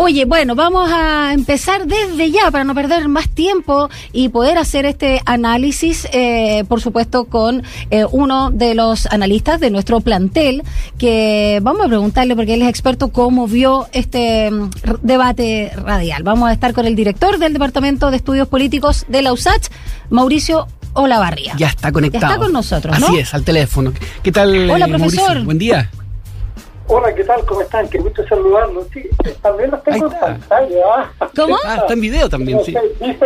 Oye, bueno, vamos a empezar desde ya para no perder más tiempo y poder hacer este análisis, eh, por supuesto, con eh, uno de los analistas de nuestro plantel, que vamos a preguntarle, porque él es experto, cómo vio este mm, debate radial. Vamos a estar con el director del Departamento de Estudios Políticos de la USACH, Mauricio Olavarría. Ya está conectado. Ya está con nosotros, ¿no? Así es, al teléfono. ¿Qué tal, Hola, profesor. Mauricio? Buen día. Hola, ¿qué tal? ¿Cómo están? Qué gusto saludarlos. Sí, también los tengo. ¿Cómo? Ah, está en video también, sí.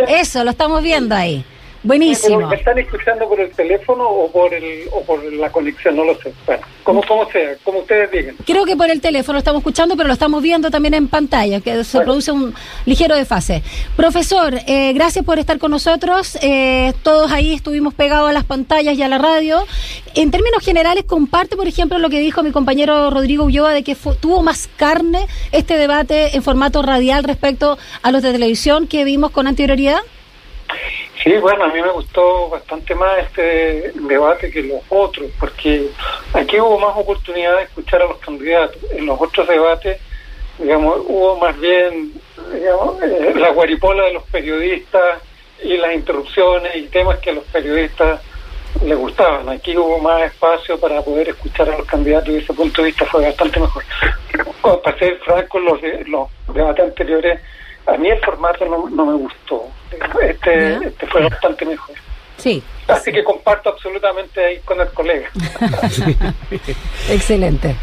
Eso, lo estamos viendo ahí. Pero Buenísimo. ¿Me están escuchando por el teléfono o por el o por la conexión? No lo sé. Bueno, como, como sea, como ustedes digan. Creo que por el teléfono estamos escuchando, pero lo estamos viendo también en pantalla, que se Bueno. produce un ligero desfase. Profesor, eh, gracias por estar con nosotros. Eh, todos ahí estuvimos pegados a las pantallas y a la radio. En términos generales, comparte, por ejemplo, lo que dijo mi compañero Rodrigo Ulloa de que tuvo más carne este debate en formato radial respecto a los de televisión que vimos con anterioridad. Sí, bueno, a mí me gustó bastante más este debate que los otros, porque aquí hubo más oportunidad de escuchar a los candidatos. En los otros debates, digamos, hubo más bien, digamos, eh, la guaripola de los periodistas y las interrupciones y temas que a los periodistas les gustaban. Aquí hubo más espacio para poder escuchar a los candidatos y ese punto de vista fue bastante mejor. Para ser franco, los, los debates anteriores, a mí el formato no me gustó. Este, este fue bastante mejor. Sí. Así que comparto absolutamente ahí con el colega. Excelente.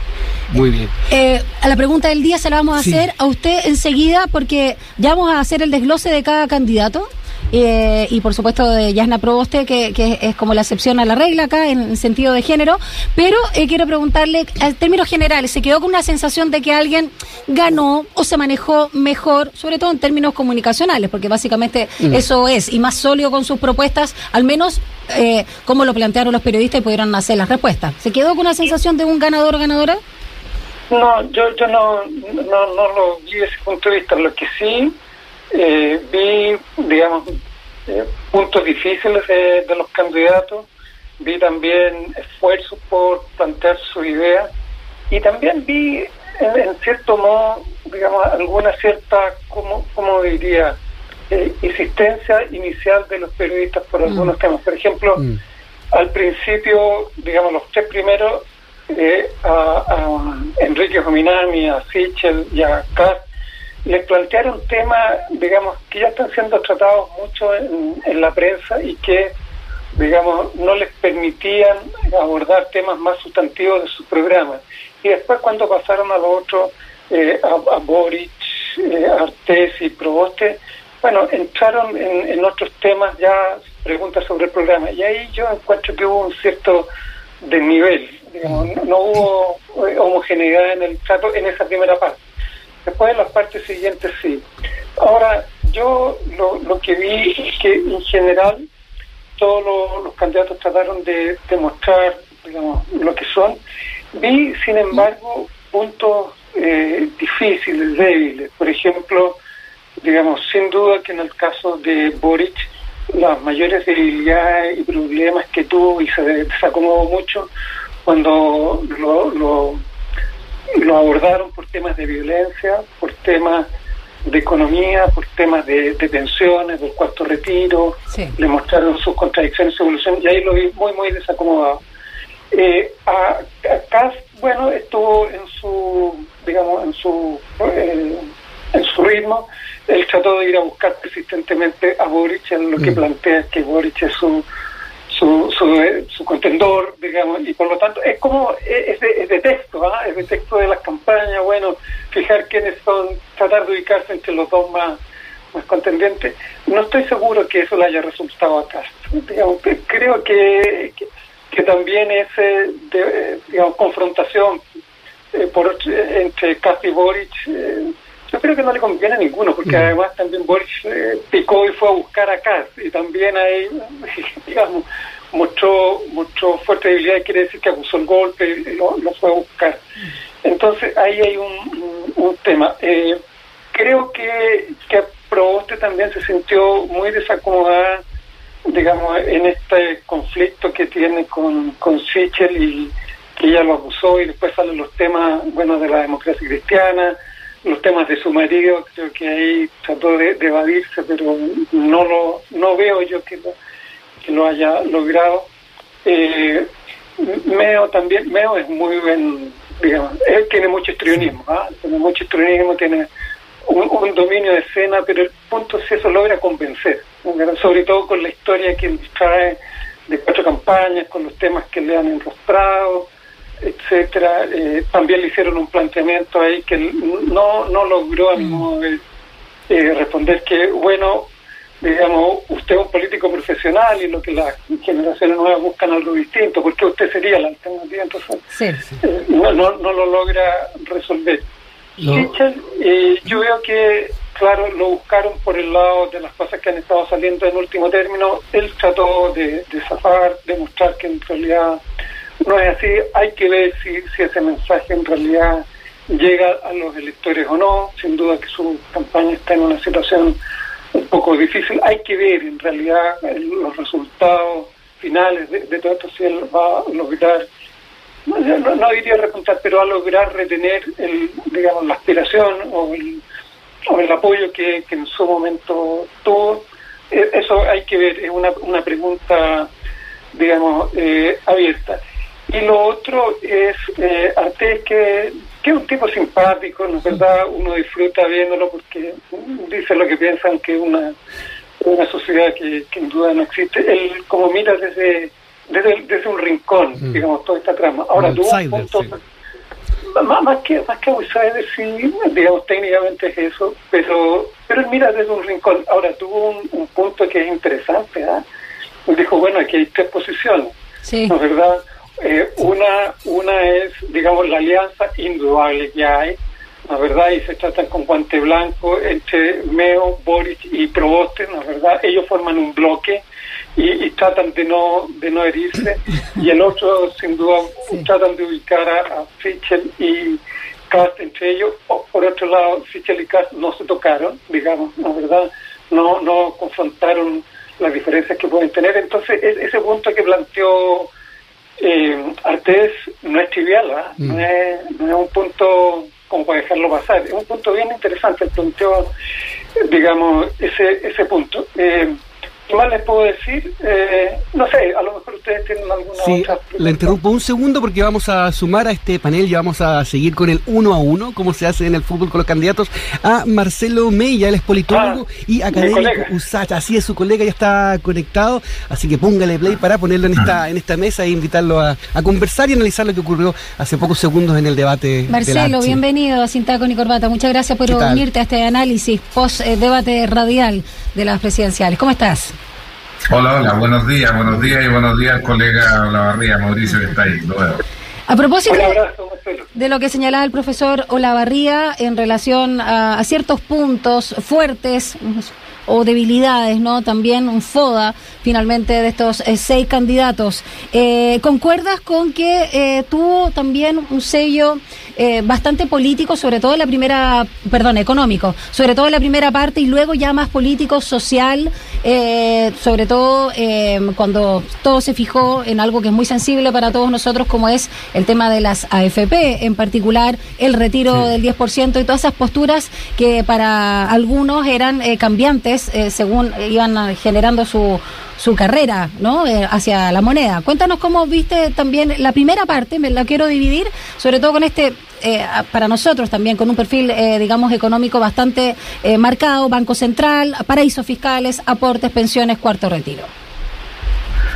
Muy bien. Eh, a la pregunta del día se la vamos a Sí. hacer a usted enseguida porque ya vamos a hacer el desglose de cada candidato. Eh, y por supuesto de Yasna Proboste, que, que es como la excepción a la regla acá en sentido de género. Pero eh, quiero preguntarle, en términos generales, ¿se quedó con una sensación de que alguien ganó o se manejó mejor, sobre todo en términos comunicacionales? Porque básicamente eso es, y más sólido con sus propuestas, al menos eh, como lo plantearon los periodistas y pudieron hacer las respuestas. ¿Se quedó con una sensación de un ganador o ganadora? No, yo, yo no, no, no lo vi desde ese punto de vista. Lo que sí eh, vi, digamos, eh, puntos difíciles de, de los candidatos, vi también esfuerzos por plantear su idea y también vi, en, en cierto modo, digamos, alguna cierta, como, como diría, eh, insistencia inicial de los periodistas por algunos temas. Por ejemplo, Mm. al principio, digamos, los tres primeros, eh, a, a Enrique Jominami, a Sichel y a Kass, les plantearon temas, digamos, que ya están siendo tratados mucho en, la prensa y que, digamos, no les permitían abordar temas más sustantivos de sus programas. Y después cuando pasaron a lo otro, eh, a, a Boric, eh, a Artés y Proboste, bueno, entraron en, en otros temas ya, preguntas sobre el programa. Y ahí yo encuentro que hubo un cierto desnivel, digamos, no, no hubo eh, homogeneidad en el trato en esa primera parte. Después en las partes siguientes sí. Ahora, yo lo, lo que vi es que en general todos los, candidatos trataron de demostrar lo que son. Vi, sin embargo, puntos eh, difíciles, débiles. Por ejemplo, digamos, sin duda que en el caso de Boric, las mayores debilidades y problemas que tuvo y se desacomodó mucho cuando lo, lo, lo abordaron por temas de violencia, por temas de economía, por temas de, de pensiones, del cuarto retiro, Sí. le mostraron sus contradicciones, su evolución, y ahí lo vi muy, muy desacomodado. Eh, a, a Kass, bueno, estuvo en su, digamos, en su, eh, en su ritmo. Él trató de ir a buscar persistentemente a Boric, en lo que Mm. plantea que Boric es su, su, su, eh, su contendor, digamos, y por lo tanto es como, es es de, es texto, ¿ah? es de texto de las campañas, bueno, fijar quiénes son, tratar de ubicarse entre los dos más, más contendientes. No estoy seguro que eso le haya resultado a Castro. Digamos, creo que, que, también ese, de, eh, digamos, confrontación eh, eh, entre Castro y Boric, eh, yo creo que no le conviene a ninguno, porque además también Boric eh, picó y fue a buscar a Kass, y también ahí, digamos, mostró, mostró fuerte debilidad, y quiere decir que acusó el golpe y lo, lo fue a buscar. Entonces ahí hay un, un, un tema. Eh, creo que, que Proboste también se sintió muy desacomodada, digamos, en este conflicto que tiene con, con Sichel y que ella lo acusó y después salen los temas, bueno, de la democracia cristiana, los temas de su marido, creo que ahí trató de, evadirse, pero no lo no veo yo que lo, que lo haya logrado. Eh, Meo también, Meo es muy buen, digamos, él tiene mucho estrionismo, ¿ah? tiene mucho estrionismo, tiene un, dominio de escena, pero el punto es eso logra convencer, sobre todo con la historia que trae de cuatro campañas, con los temas que le han enrostrado, etcétera. Eh, también le hicieron un planteamiento ahí que no, no logró a mi modo de eh, responder que, bueno, digamos, usted es un político profesional y lo que las generaciones nuevas buscan algo distinto, porque usted sería la alternativa, entonces eh, no, no, no, lo logra resolver. Eh, yo veo que, claro, lo buscaron por el lado de las cosas que han estado saliendo en último término. Él trató de, de zafar, de mostrar que en realidad no es así. Hay que ver si, si ese mensaje en realidad llega a los electores o no. Sin duda que su campaña está en una situación un poco difícil. Hay que ver en realidad los resultados finales de, todo esto, si él va a lograr no, no, diría repuntar, pero a lograr retener el, digamos, la aspiración o el, o el apoyo que, en su momento tuvo. Eh, eso hay que ver, es una, una pregunta, digamos, eh, abierta. Y lo otro es eh, Artés, que, que es un tipo simpático, ¿no es verdad? Uno disfruta viéndolo porque dice lo que piensan que es una, una sociedad que, que en duda no existe. Él, como mira desde desde, desde un rincón, mm. digamos, toda esta trama. Ahora, tuvo un punto... Más, más, que más que outsider, sí, digamos, técnicamente es eso, pero pero él mira desde un rincón. Ahora, tuvo un, punto que es interesante, ¿ah? Dijo, bueno, aquí hay tres posiciones, ¿no es verdad? Eh, una, una es, digamos, la alianza indudable que hay, ¿no es verdad? Y se tratan con guante blanco entre Meo, Boris y Proboste, ¿no es verdad? Ellos forman un bloque y, tratan de no de no herirse. Y el otro sin duda tratan de ubicar a, Fichel y Cast entre ellos. Por otro lado Fichel y Cast no se tocaron digamos la verdad no no confrontaron las diferencias que pueden tener. Entonces e, ese punto que planteó eh, Artés no es trivial ¿ah? mm. no, es, no es un punto como para dejarlo pasar es un punto bien interesante el planteó digamos ese ese punto eh, ¿Qué más les puedo decir? Eh, no sé, a lo mejor ustedes tienen alguna sí, otra Le interrumpo un segundo porque vamos a sumar a este panel y vamos a seguir con el uno a uno, como se hace en el fútbol con los candidatos, a Marcelo Mella, él es politólogo ah, y académico USACH. Así es, su colega ya está conectado, así que póngale play para ponerlo en esta, en esta mesa e invitarlo a, conversar y analizar lo que ocurrió hace pocos segundos en el debate. Marcelo, bienvenido a Sin Taco ni Corbata. Muchas gracias por unirte a este análisis post-debate radial de las presidenciales. ¿Cómo estás? Hola, hola, buenos días, buenos días y buenos días, colega Olavarría, Mauricio, que está ahí, A propósito de lo que señalaba el profesor Olavarría en relación a, ciertos puntos fuertes o debilidades, ¿no? También un FODA, finalmente, de estos eh, seis candidatos. Eh, ¿Concuerdas con que eh, tuvo también un sello bastante político, sobre todo en la primera, perdón, económico, sobre todo en la primera parte y luego ya más político, social, sobre todo eh, cuando todo se fijó en algo que es muy sensible para todos nosotros, como es el tema de las AFP, en particular el retiro del 10% y todas esas posturas que para algunos eran cambiantes según iban generando su su carrera ¿no? Eh, hacia la moneda. Cuéntanos cómo viste también la primera parte, me la quiero dividir, sobre todo con este, eh, para nosotros también, con un perfil, eh, digamos, económico bastante marcado, Banco Central, paraísos fiscales, aportes, pensiones, cuarto retiro.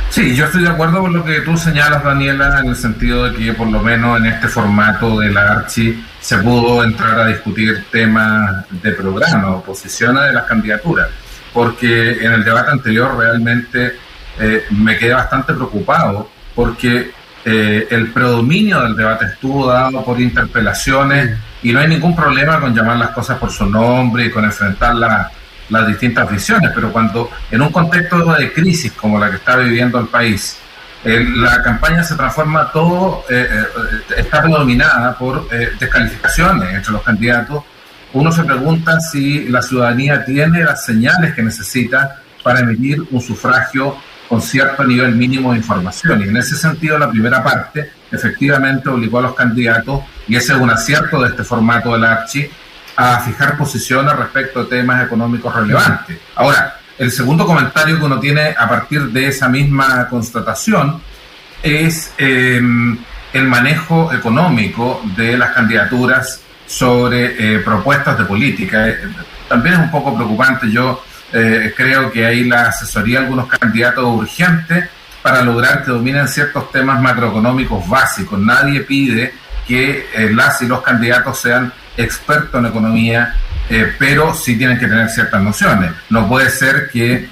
Sí, yo estoy de acuerdo con lo que tú señalas, Daniela, en el sentido de que por lo menos en este formato de la Archi se pudo entrar a discutir temas de programa o posiciones de las candidaturas porque en el debate anterior realmente eh, me quedé bastante preocupado porque eh, el predominio del debate estuvo dado por interpelaciones y no hay ningún problema con llamar las cosas por su nombre y con enfrentar las distintas visiones, pero cuando en un contexto de crisis como la que está viviendo el país, la campaña se transforma todo, eh, está predominada por descalificaciones entre los candidatos uno se pregunta si la ciudadanía tiene las señales que necesita para emitir un sufragio con cierto nivel mínimo de información. Y en ese sentido, la primera parte efectivamente obligó a los candidatos, y ese es un acierto de este formato del Archi, a fijar posiciones respecto a temas económicos relevantes. Ahora, el segundo comentario que uno tiene a partir de esa misma constatación es em, el manejo económico de las candidaturas sobre eh, propuestas de política. Eh, también es un poco preocupante. Yo eh, creo que hay la asesoría de algunos candidatos urgentes para lograr que dominen ciertos temas macroeconómicos básicos. Nadie pide que las y los candidatos sean expertos en economía, pero sí tienen que tener ciertas nociones. No puede ser que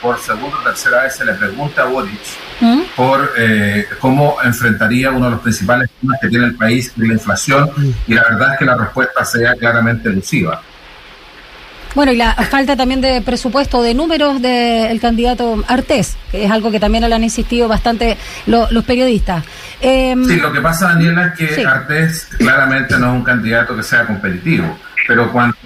por segunda o tercera vez se le pregunte a Boric ¿Mm? por eh, cómo enfrentaría uno de los principales temas que tiene el país, la inflación, y la verdad es que la respuesta sea claramente elusiva. Bueno, y la falta también de presupuesto, de números del candidato Artés, que es algo que también le han insistido bastante los periodistas. Em, sí, lo que pasa, Daniela, es que Artés claramente no es un candidato que sea competitivo, pero cuando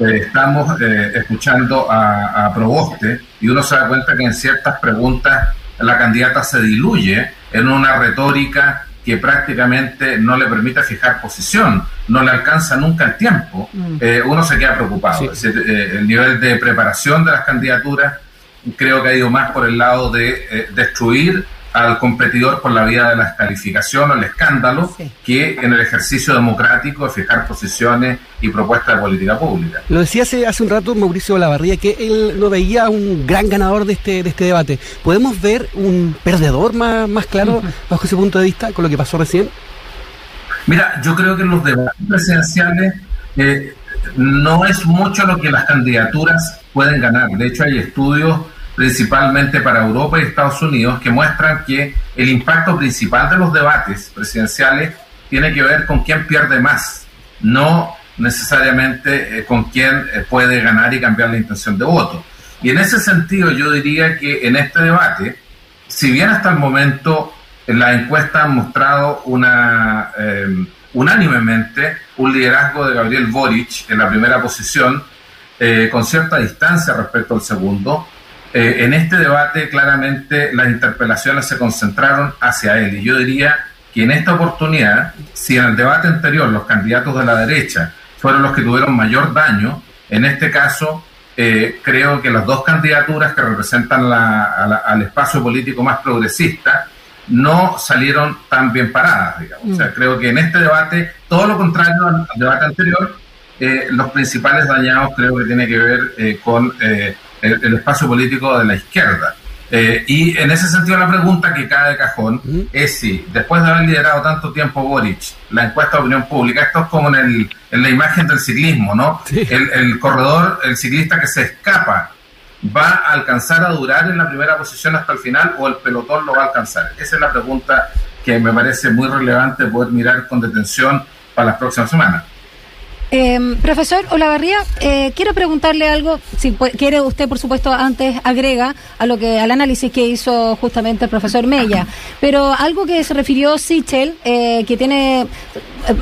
eh, estamos eh, escuchando a, a Proboste y uno se da cuenta que en ciertas preguntas la candidata se diluye en una retórica que prácticamente no le permite fijar posición, no le alcanza nunca el tiempo, mm. eh, uno se queda preocupado. Eh, el nivel de preparación de las candidaturas creo que ha ido más por el lado de eh, destruir al competidor por la vía de la descalificación o el escándalo que en el ejercicio democrático de fijar posiciones y propuestas de política pública. Lo decía hace, hace un rato Mauricio Lavarría que él no veía un gran ganador de este, de este debate. ¿Podemos ver un perdedor más, más claro bajo ese punto de vista con lo que pasó recién? Mira, yo creo que en los debates presidenciales eh, no es mucho lo que las candidaturas pueden ganar. De hecho, hay estudios principalmente para Europa y Estados Unidos, que muestran que el impacto principal de los debates presidenciales tiene que ver con quién pierde más, no necesariamente eh, con quién eh, puede ganar y cambiar la intención de voto. Y en ese sentido yo diría que en este debate, si bien hasta el momento la encuesta han mostrado una, eh, unánimemente un liderazgo de Gabriel Boric en la primera posición, con cierta distancia respecto al segundo, eh, en este debate claramente las interpelaciones se concentraron hacia él y yo diría que en esta oportunidad, si en el debate anterior los candidatos de la derecha fueron los que tuvieron mayor daño, en este caso eh, creo que las dos candidaturas que representan al espacio político más progresista no salieron tan bien paradas, digamos. O sea, mm. creo que en este debate, todo lo contrario al, debate anterior, eh, los principales dañados creo que tiene que ver con el, espacio político de la izquierda. Eh, y en ese sentido la pregunta que cae de cajón es si, después de haber liderado tanto tiempo Boric, la encuesta de opinión pública, esto es como en, el, en la imagen del ciclismo, ¿no? El, el, corredor, el ciclista que se escapa, ¿va a alcanzar a durar en la primera posición hasta el final o el pelotón lo va a alcanzar? Esa es la pregunta que me parece muy relevante poder mirar con detención para las próximas semanas. Eh, profesor Olavarría, eh, quiero preguntarle algo, si quiere usted, por supuesto, antes agrega a lo que al análisis que hizo justamente el profesor Mella, pero algo que se refirió Sichel, eh, que tiene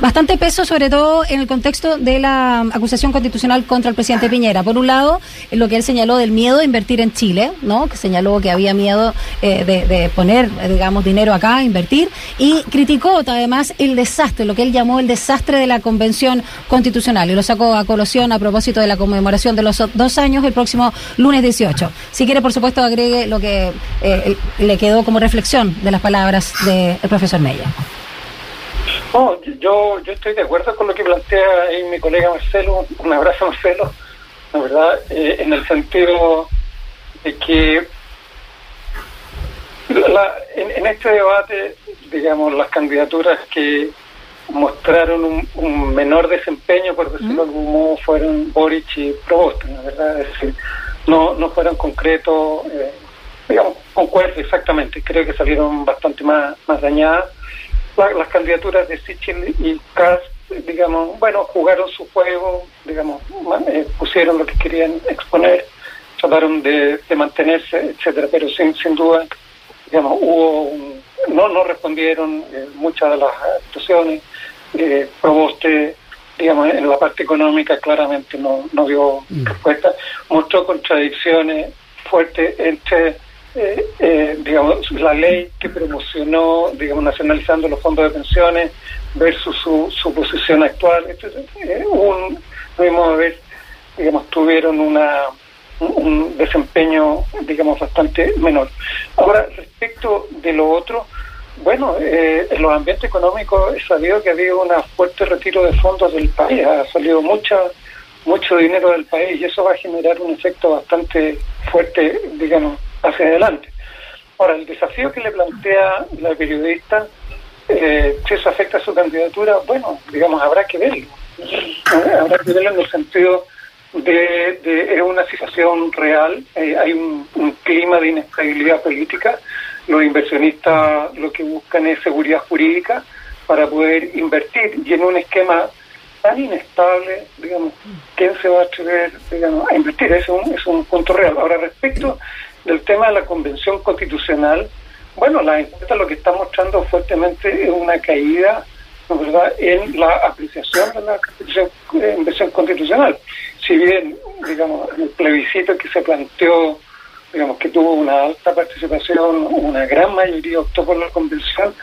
bastante peso, sobre todo en el contexto de la acusación constitucional contra el presidente Piñera. Por un lado, lo que él señaló del miedo a invertir en Chile, ¿no? Que señaló que había miedo eh, de, poner, digamos, dinero acá, invertir, y criticó además el desastre, lo que él llamó el desastre de la convención constitucional, y lo sacó a colación a propósito de la conmemoración de los dos años el próximo lunes 18. Si quiere, por supuesto, agregue lo que eh, le quedó como reflexión de las palabras del profesor Mella. No, yo, yo estoy de acuerdo con lo que plantea ahí mi colega Marcelo, un abrazo Marcelo, la verdad, eh, en el sentido de que en, este debate, digamos, las candidaturas que mostraron un, menor desempeño, por decirlo de algún modo, fueron Boric y Provost, la verdad, es decir, no, no fueron concretos, eh, digamos, concuerdo exactamente, creo que salieron bastante más, más dañadas las candidaturas de Sichel y Kass, digamos, bueno, jugaron su juego, digamos, eh, pusieron lo que querían exponer, trataron de, mantenerse, etcétera, pero sin, sin duda, digamos, hubo no, no respondieron eh, muchas de las actuaciones, eh, Proboste, digamos, en la parte económica claramente no, no dio mm. respuesta, mostró contradicciones fuertes entre eh, eh, digamos, la ley que promocionó, digamos, nacionalizando los fondos de pensiones versus su, su posición actual. Eh, un, ver, digamos, tuvieron una un desempeño, digamos, bastante menor. Ahora, respecto de lo otro, bueno, eh, en los ambientes económicos he sabido que ha habido un fuerte retiro de fondos del país, ha salido mucha, mucho dinero del país y eso va a generar un efecto bastante fuerte, digamos, hacia adelante. Ahora, el desafío que le plantea la periodista, eh, si eso afecta a su candidatura, bueno, digamos, habrá que verlo. Habrá que verlo en el sentido de, de es una situación real, eh, hay un, clima de inestabilidad política, los inversionistas lo que buscan es seguridad jurídica para poder invertir y en un esquema tan inestable, digamos, ¿quién se va a atrever digamos, a invertir? Es un, es un punto real. Ahora, respecto del tema de la Convención Constitucional, bueno, la encuesta lo que está mostrando fuertemente es una caída ¿verdad? en la apreciación de la Convención Constitucional si bien, digamos, el plebiscito que se planteó, digamos, que tuvo una alta participación, una gran mayoría optó por la convención,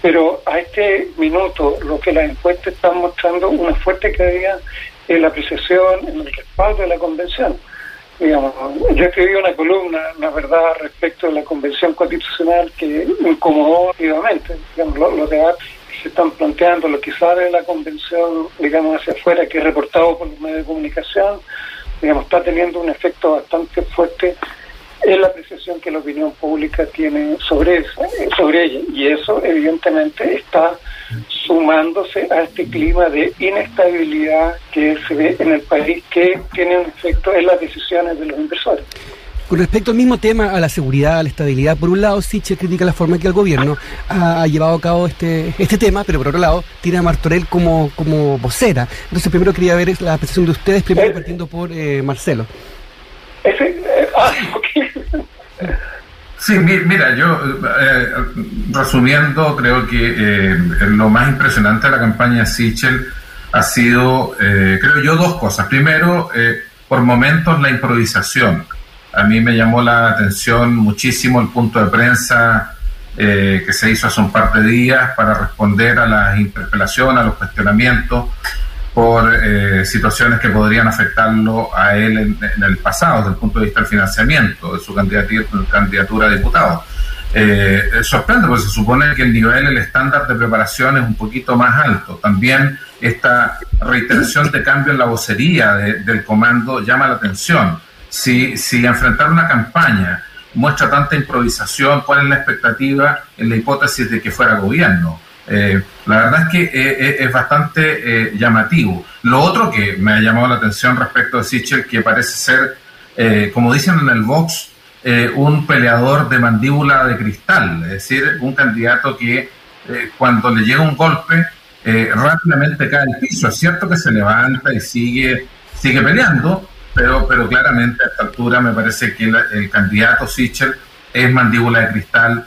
pero a este minuto lo que las encuestas están mostrando una fuerte caída en la apreciación, en el respaldo de la convención. Digamos, yo escribí una columna, la verdad, respecto de la convención constitucional que incomodó activamente, digamos, los, los debates se están planteando, lo que sale de la convención, digamos, hacia afuera, que es reportado por los medios de comunicación, digamos, está teniendo un efecto bastante fuerte en la apreciación que la opinión pública tiene sobre eso, sobre ella. Y eso, evidentemente, está sumándose a este clima de inestabilidad que se ve en el país, que tiene un efecto en las decisiones de los inversores. Con respecto al mismo tema, a la seguridad, a la estabilidad, por un lado, Siche critica la forma en que el gobierno ha, llevado a cabo este, este tema, pero por otro lado, tiene a Martorell como, como vocera. Entonces, primero quería ver la apreciación de ustedes, primero eh, partiendo por eh, Marcelo. Eh, ah, sí, mira, yo resumiendo, creo que lo más impresionante de la campaña Sichel ha sido, creo yo, dos cosas. Primero, por momentos la improvisación a mí me llamó la atención muchísimo el punto de prensa eh, que se hizo hace un par de días para responder a las interpelaciones, a los cuestionamientos por eh, situaciones que podrían afectarlo a él en, el pasado, desde el punto de vista del financiamiento de su candidatura, a diputado. Eh, sorprende porque se supone que el nivel, el estándar de preparación es un poquito más alto. También esta reiteración de cambio en la vocería del comando llama la atención si, si enfrentar una campaña muestra tanta improvisación, cuál es la expectativa en la hipótesis de que fuera gobierno. Eh, la verdad es que eh, eh, es bastante llamativo. Lo otro que me ha llamado la atención respecto de Sichel, que parece ser, como dicen en el Vox, un peleador de mandíbula de cristal, es decir, un candidato que cuando le llega un golpe rápidamente cae al piso. Es cierto que se levanta y sigue, sigue peleando, pero, pero claramente a esta altura me parece que el, candidato Sichel es mandíbula de cristal,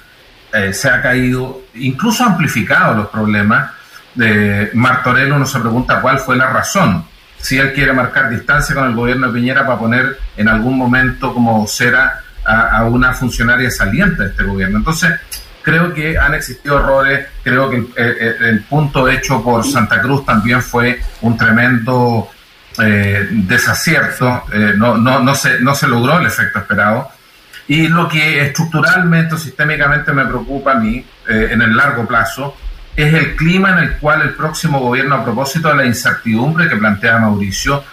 eh, se ha caído, incluso amplificado los problemas. De Martorell uno se pregunta cuál fue la razón, si él quiere marcar distancia con el gobierno de Piñera para poner en algún momento como vocera a, una funcionaria saliente de este gobierno. Entonces, creo que han existido errores, creo que el punto hecho por Santa Cruz también fue un tremendo eh, desacierto, eh, no, no, no, se, no se logró el efecto esperado. Y lo que estructuralmente o sistémicamente me preocupa a mí eh, en el largo plazo es el clima en el cual el próximo gobierno, a propósito de la incertidumbre que plantea Mauricio,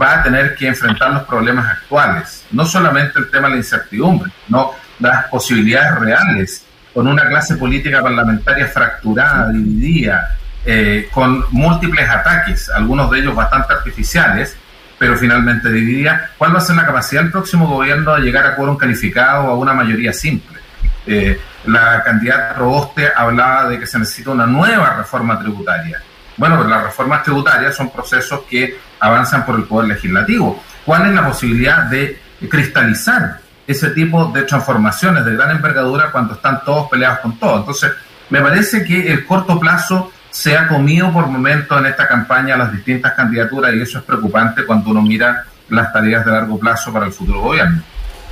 va a tener que enfrentar los problemas actuales. No solamente el tema de la incertidumbre, no las posibilidades reales, con una clase política parlamentaria fracturada, dividida, eh, con múltiples ataques, algunos de ellos bastante artificiales, pero finalmente dividía cuál va a ser la capacidad del próximo gobierno de llegar a quórum calificado o a una mayoría simple. Eh, la candidata Roboste hablaba de que se necesita una nueva reforma tributaria. Bueno, las reformas tributarias son procesos que avanzan por el Poder Legislativo. ¿Cuál es la posibilidad de cristalizar ese tipo de transformaciones de gran envergadura cuando están todos peleados con todo? Entonces, me parece que el corto plazo se ha comido por momentos en esta campaña las distintas candidaturas y eso es preocupante cuando uno mira las tareas de largo plazo para el futuro gobierno.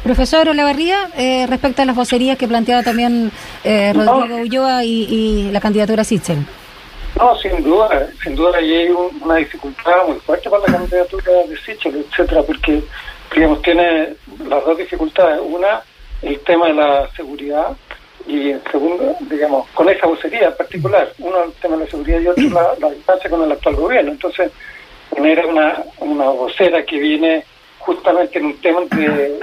Profesor Olavarría, eh, respecto a las vocerías que planteaba también eh, Rodrigo Ulloa y, la candidatura Sichel. No, sin duda, sin duda hay una dificultad muy fuerte para la candidatura de Sichel, etcétera, porque, digamos, tiene las dos dificultades. Una, el tema de la seguridad, y en segundo, digamos, con esa vocería en particular. Uno, el tema de la seguridad y otro, la, la distancia con el actual gobierno. Entonces, poner una, una vocera que viene justamente en un tema de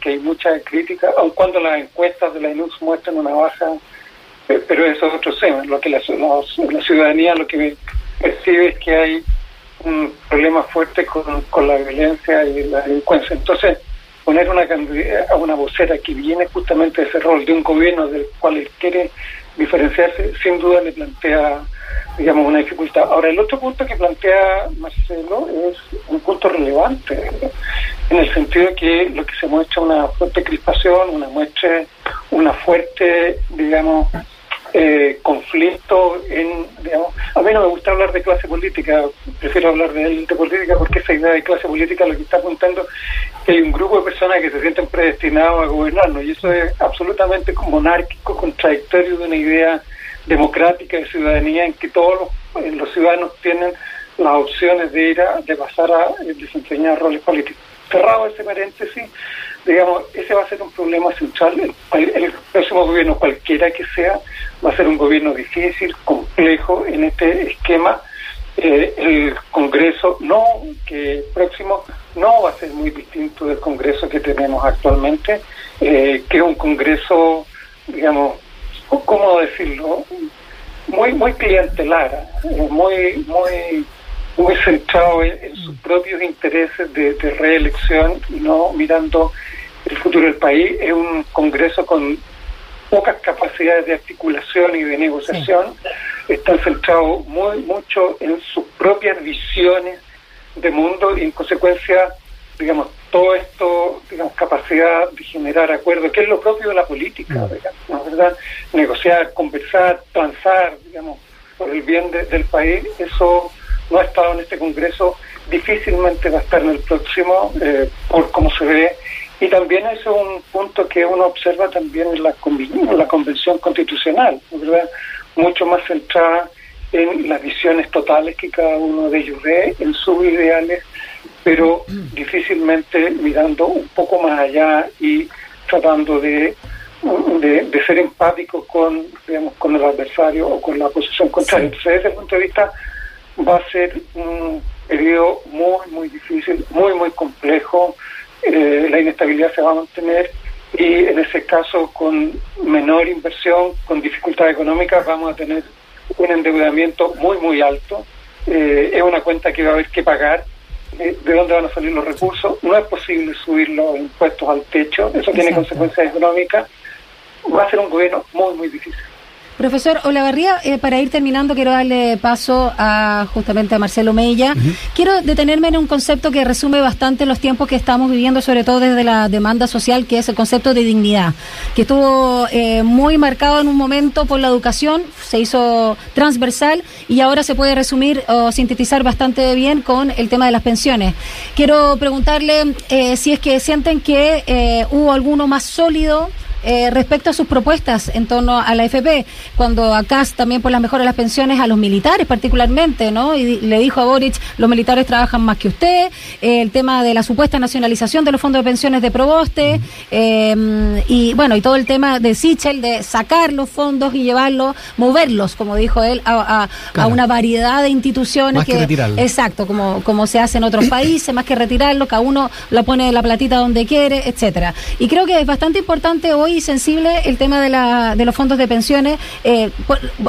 que hay mucha crítica, aun cuando las encuestas de la INUS muestran una baja, pero eso es otro tema. Lo que la, la, ciudadanía lo que percibe es que hay un problema fuerte con, con la violencia y la delincuencia. Entonces, poner una a una vocera que viene justamente de ese rol de un gobierno del cual él quiere diferenciarse, sin duda le plantea digamos, una dificultad. Ahora, el otro punto que plantea Marcelo es un punto relevante, en el sentido de que lo que se muestra una fuerte crispación, una muestra, una fuerte, digamos, eh, conflicto en, digamos, a mí no me gusta hablar de clase política, prefiero hablar de, de política porque esa idea de clase política lo que está apuntando que hay un grupo de personas que se sienten predestinados a gobernarnos y eso es absolutamente monárquico, contradictorio de una idea democrática de ciudadanía en que todos los, ciudadanos tienen las opciones de ir a, de pasar a eh, desempeñar roles políticos. Cerrado ese paréntesis, digamos, ese va a ser un problema central. El, próximo gobierno, cualquiera que sea, va a ser un gobierno difícil, complejo en este esquema. Eh, el Congreso no, que próximo no va a ser muy distinto del Congreso que tenemos actualmente, eh, que es un Congreso, digamos, ¿cómo decirlo? Muy, muy clientelar, eh, muy, muy, muy centrado en, sus propios intereses de, reelección y no mirando el futuro del país. Es un Congreso con pocas capacidades de articulación y de negociación. Están centrados muy mucho en sus propias visiones de mundo y en consecuencia, digamos, todo esto, digamos, capacidad de generar acuerdos, que es lo propio de la política, mm. digamos, ¿verdad? Negociar, conversar, transar, digamos, por el bien del país, eso no ha estado en este Congreso, difícilmente va a estar en el próximo, eh, por cómo se ve, y también es un punto que uno observa también en la, en la Convención Constitucional, ¿verdad? Mucho más centrada en las visiones totales que cada uno de ellos ve, en sus ideales, pero difícilmente mirando un poco más allá y tratando de, de, ser empático con, digamos, con el adversario o con la posición contraria. Entonces, desde ese punto de vista, va a ser un periodo muy, muy difícil, muy, muy complejo. Eh, la inestabilidad se va a mantener y en ese caso, con menor inversión, con dificultad económica, vamos a tener un endeudamiento muy, muy alto. Eh, es una cuenta que va a haber que pagar de, dónde van a salir los recursos. No es posible subir los impuestos al techo, eso tiene consecuencias económicas. Va a ser un gobierno muy, muy difícil. Profesor Olavarría, eh, para ir terminando, quiero darle paso a justamente a Marcelo Mella. Quiero detenerme en un concepto que resume bastante los tiempos que estamos viviendo, sobre todo desde la demanda social, que es el concepto de dignidad, que estuvo eh, muy marcado en un momento por la educación, se hizo transversal y ahora se puede resumir o sintetizar bastante bien con el tema de las pensiones. Quiero preguntarle eh, si es que sienten que hubo alguno más sólido eh, respecto a sus propuestas en torno a la FP, cuando acá también por las mejoras de las pensiones a los militares particularmente, ¿no? Y le dijo a Boric, los militares trabajan más que usted, eh, el tema de la supuesta nacionalización de los fondos de pensiones de Proboste, eh, y bueno, y todo el tema de Sichel, de sacar los fondos y llevarlos, moverlos, como dijo él, a, una variedad de instituciones. que, Exacto, como, como se hace en otros países, más que retirarlo, cada uno la pone la platita donde quiere, etcétera. Y creo que es bastante importante hoy sensible el tema de, la, de los fondos de pensiones, eh,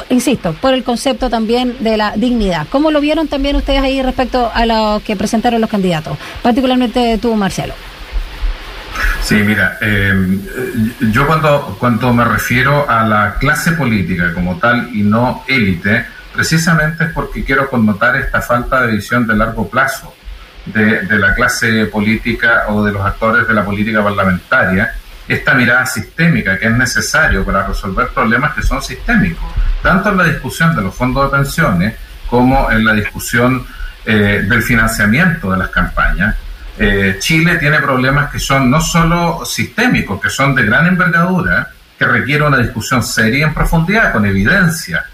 insisto, por el concepto también de la dignidad. ¿Cómo lo vieron también ustedes ahí respecto a lo que presentaron los candidatos? Particularmente tú, Marcelo. Sí, mira, eh, yo cuando, cuando me refiero a la clase política como tal y no élite, precisamente es porque quiero connotar esta falta de visión de largo plazo de, de, la clase política o de los actores de la política parlamentaria esta mirada sistémica que es necesario para resolver problemas que son sistémicos, tanto en la discusión de los fondos de pensiones como en la discusión eh, del financiamiento de las campañas. eh, Chile tiene problemas que son no solo sistémicos, que son de gran envergadura, que requieren una discusión seria en profundidad, con evidencia,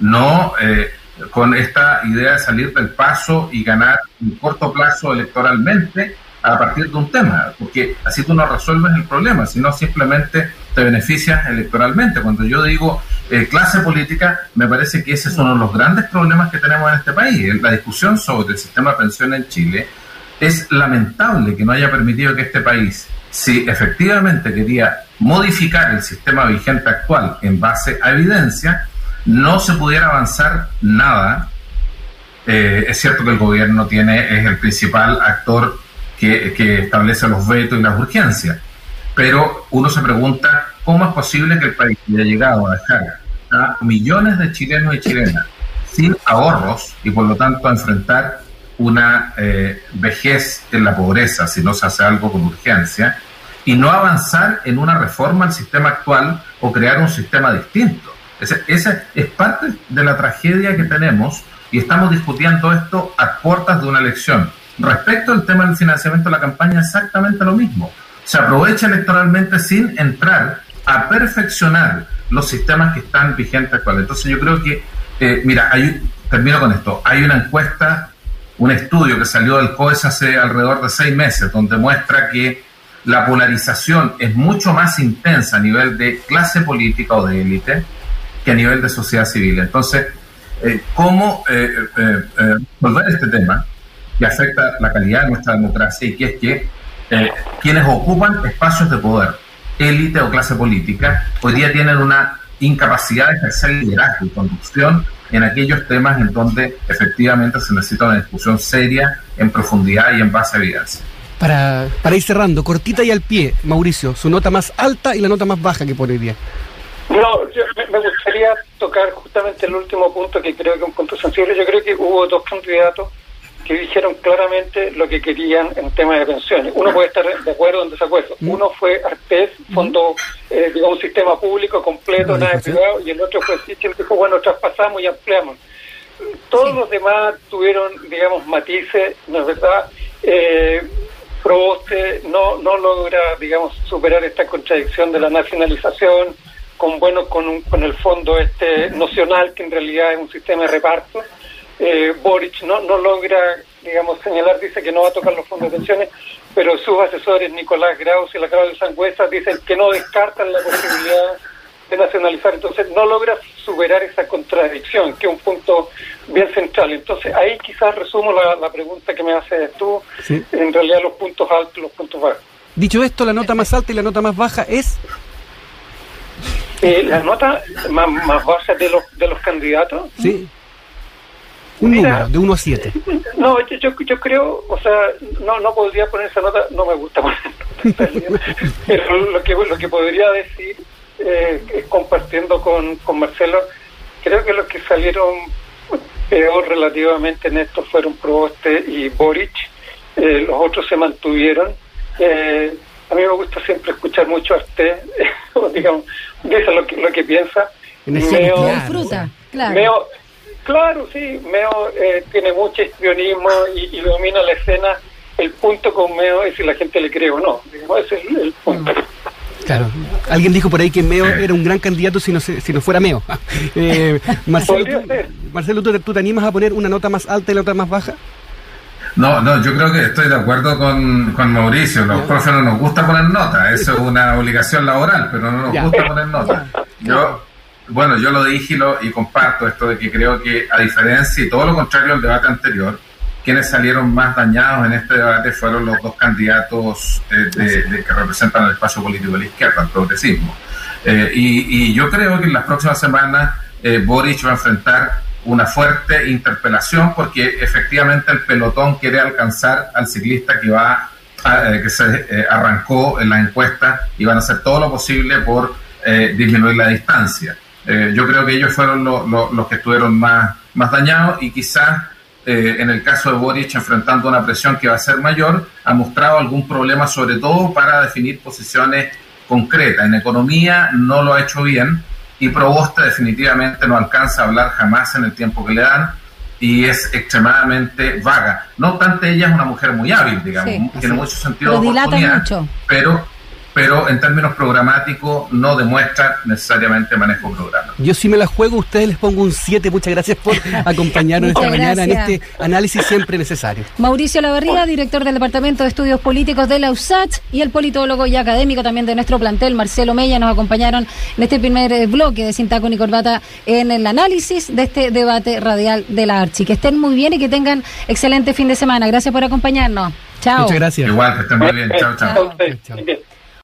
no eh, con esta idea de salir del paso y ganar en corto plazo electoralmente a partir de un tema, porque así tú no resuelves el problema, sino simplemente te beneficias electoralmente. Cuando yo digo eh, clase política, me parece que ese es uno de los grandes problemas que tenemos en este país. La discusión sobre el sistema de pensión en Chile es lamentable que no haya permitido que este país, si efectivamente quería modificar el sistema vigente actual en base a evidencia, no se pudiera avanzar nada. Eh, es cierto que el gobierno tiene es el principal actor que, establece los vetos y las urgencias. Pero uno se pregunta cómo es posible que el país haya llegado a dejar a millones de chilenos y chilenas sin ahorros y por lo tanto a enfrentar una eh, vejez en la pobreza si no se hace algo con urgencia y no avanzar en una reforma al sistema actual o crear un sistema distinto. Esa es parte de la tragedia que tenemos y estamos discutiendo esto a puertas de una elección. Respecto al tema del financiamiento de la campaña, exactamente lo mismo. Se aprovecha electoralmente sin entrar a perfeccionar los sistemas que están vigentes actualmente. Entonces yo creo que, eh, mira, hay, termino con esto, hay una encuesta, un estudio que salió del COES hace alrededor de seis meses, donde muestra que la polarización es mucho más intensa a nivel de clase política o de élite que a nivel de sociedad civil. Entonces, eh, ¿cómo eh, resolver este tema? Que afecta la calidad de nuestra democracia y que es que eh, quienes ocupan espacios de poder, élite o clase política, hoy día tienen una incapacidad de ejercer liderazgo y conducción en aquellos temas en donde efectivamente se necesita una discusión seria, en profundidad y en base a evidencia. Para, para ir cerrando, cortita y al pie, Mauricio, su nota más alta y la nota más baja que pone hoy día. No, yo me gustaría tocar justamente el último punto que creo que es un punto sensible. Yo creo que hubo dos candidatos que dijeron claramente lo que querían en tema de pensiones. Uno puede estar de acuerdo o en desacuerdo. Uno fue Arpez, fondo, eh, digamos, un sistema público completo, nada privado, y el otro fue Sichel, que dijo, bueno, traspasamos y ampliamos. Todos los demás tuvieron, digamos, matices, ¿no es verdad? Eh, Proboste no, no logra, digamos, superar esta contradicción de la nacionalización con, bueno, con, con el fondo este nocional, que en realidad es un sistema de reparto eh, Boric no, no logra, digamos, señalar, dice que no va a tocar los fondos de pensiones, pero sus asesores, Nicolás Graus y la Claudia Sangüesa, dicen que no descartan la posibilidad de nacionalizar, entonces no logra superar esa contradicción, que es un punto bien central. Entonces ahí quizás resumo la, pregunta que me haces tú, en realidad los puntos altos y los puntos bajos. Dicho esto, la nota más alta y la nota más baja es... Eh, la nota más, más baja de los, de los candidatos. Sí. Un número, de 1 a 7. No, yo, yo, creo, o sea, no, no podría poner esa nota, no me gusta poner pero lo que, lo que podría decir, eh, compartiendo con, con Marcelo, creo que los que salieron peor relativamente en esto fueron Proboste y Boric, eh, los otros se mantuvieron. Eh, a mí me gusta siempre escuchar mucho a usted, digamos, dice lo que, lo que piensa. En fruta, claro. Claro, sí, Meo eh, tiene mucho espionismo y, domina la escena. El punto con Meo es si la gente le cree o no. ese es el, punto. Claro, alguien dijo por ahí que Meo era un gran candidato si no, si no fuera Meo. eh, Marcelo, Marcelo ¿tú, te animas a poner una nota más alta y la otra más baja? No, no, yo creo que estoy de acuerdo con, con Mauricio. Los profes no nos gusta poner nota, eso es una obligación laboral, pero no nos gusta poner nota. Yo bueno, yo lo dije y, comparto esto de que creo que, a diferencia y todo lo contrario al debate anterior, quienes salieron más dañados en este debate fueron los dos candidatos eh, de, que representan el espacio político de la izquierda, el progresismo. Eh, y, yo creo que en las próximas semanas eh, Boric va a enfrentar una fuerte interpelación porque efectivamente el pelotón quiere alcanzar al ciclista que va que se arrancó en la encuesta y van a hacer todo lo posible por disminuir la distancia. Eh, yo creo que ellos fueron los que estuvieron más, más dañados y quizás eh, en el caso de Boric enfrentando una presión que va a ser mayor, ha mostrado algún problema sobre todo para definir posiciones concretas. En economía no lo ha hecho bien y Proboste definitivamente no alcanza a hablar jamás en el tiempo que le dan y es extremadamente vaga. No obstante, ella es una mujer muy hábil, digamos, Sí, tiene sí. mucho sentido Pero de dilata oportunidad, mucho. pero pero en términos programáticos no demuestra necesariamente manejo programa. Yo sí me la juego, ustedes les pongo un 7. Muchas gracias por acompañarnos esta Muchas mañana en gracias. este análisis siempre necesario. Mauricio Lavarría, director del Departamento de Estudios Políticos de la USACH, y el politólogo y académico también de nuestro plantel, Marcelo Mella, nos acompañaron en este primer eh, bloque de Sin Taco ni Corbata en el análisis de este debate radial de la Archi. Que estén muy bien y que tengan excelente fin de semana. Gracias por acompañarnos. Chao. Muchas gracias. Igual, que estén muy bien. Chao, chao. Chao. Bien.